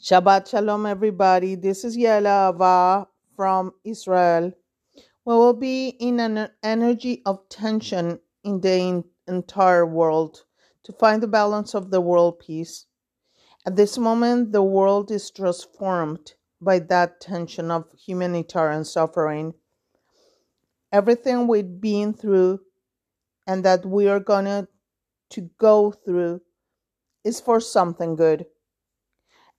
Shabbat Shalom, everybody. This is Yael Ava from Israel. We will be in an energy of tension in the en- entire world to find the balance of the world peace. At this moment, the world is transformed by that tension of humanitarian suffering. Everything we've been through and that we are going to go through is for something good.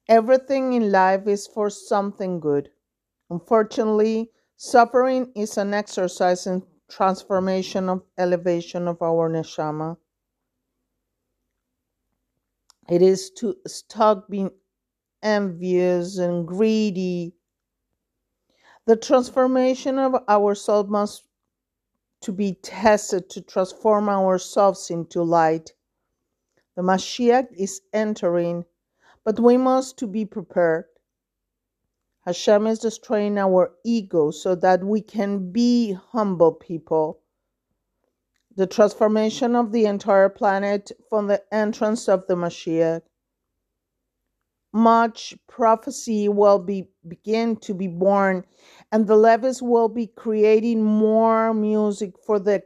Everything in life is for something good. Unfortunately, suffering is an exercise in transformation of elevation of our neshama. It is to stop being envious and greedy. The transformation of our soul must to be tested to transform ourselves into light. The Mashiach is entering, but we must to be prepared. Hashem is destroying our ego so that we can be humble people. The transformation of the entire planet from the entrance of the Mashiach. Much prophecy will be begin to be born, and the Levites will be creating more music for the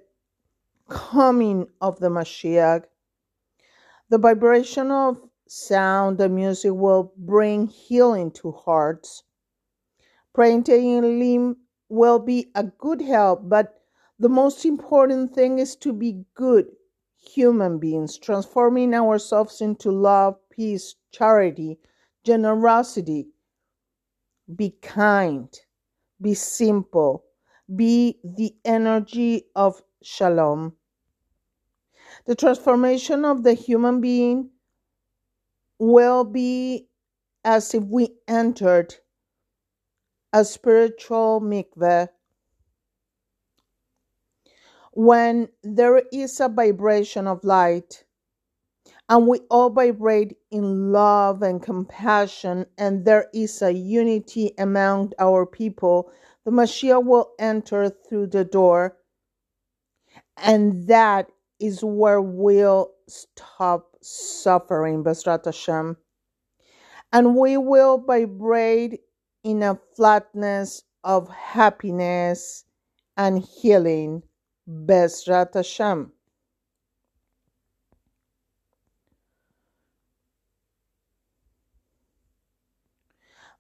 coming of the Mashiach. The vibration of sound and music will bring healing to hearts. Praying Tehillim will be a good help, but the most important thing is to be good human beings, transforming ourselves into love, peace, charity, generosity. Be kind, be simple, be the energy of shalom. The transformation of the human being will be as if we entered a spiritual mikveh. When there is a vibration of light, and we all vibrate in love and compassion, and there is a unity among our people, the Mashiach will enter through the door, and that is where we'll stop suffering, B'ezrat Hashem. And we will vibrate in a flatness of happiness and healing, B'ezrat Hashem.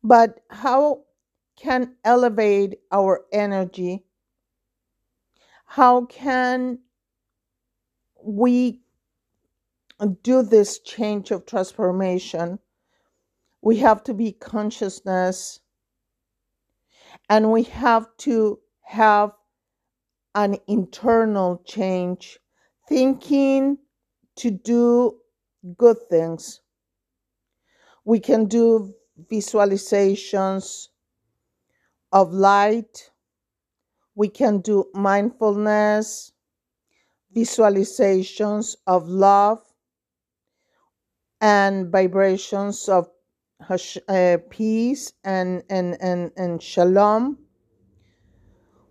But how can elevate our energy? How can we do this change of transformation? We have to be consciousness and we have to have an internal change, thinking to do good things. We can do visualizations of light. We can do mindfulness, visualizations of love, and vibrations of uh, peace and, and, and, and shalom.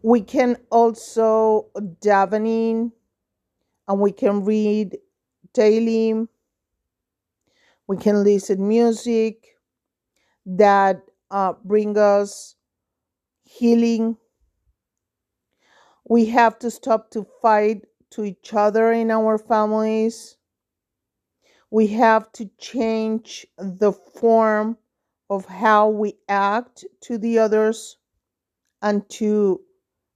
We can also davening and we can read daily. We can listen music that uh, bring us healing. We have to stop to fight to each other in our families. We have to change the form of how we act to the others and to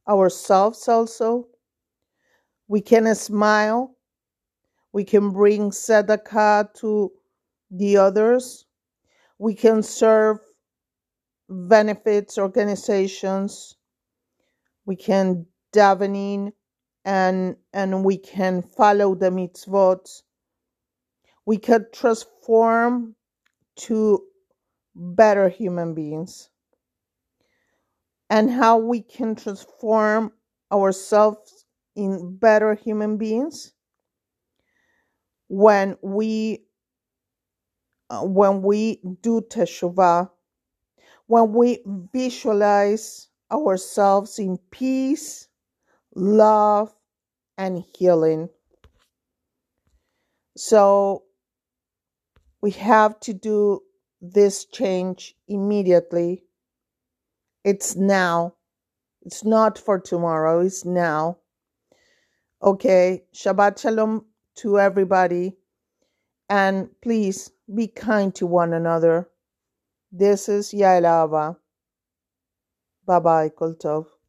ourselves also. We can smile. We can bring tzedakah to the others. We can serve benefits organizations. We can davening and and we can follow the mitzvot. We can transform to better human beings. And how we can transform ourselves in better human beings when we uh, when we do teshuvah, when we visualize ourselves in peace, love, and healing. So we have to do this change immediately. It's now. It's not for tomorrow, it's now. Okay, Shabbat Shalom to everybody. And please be kind to one another. This is Yael Ava. Bye bye, Kol Tov.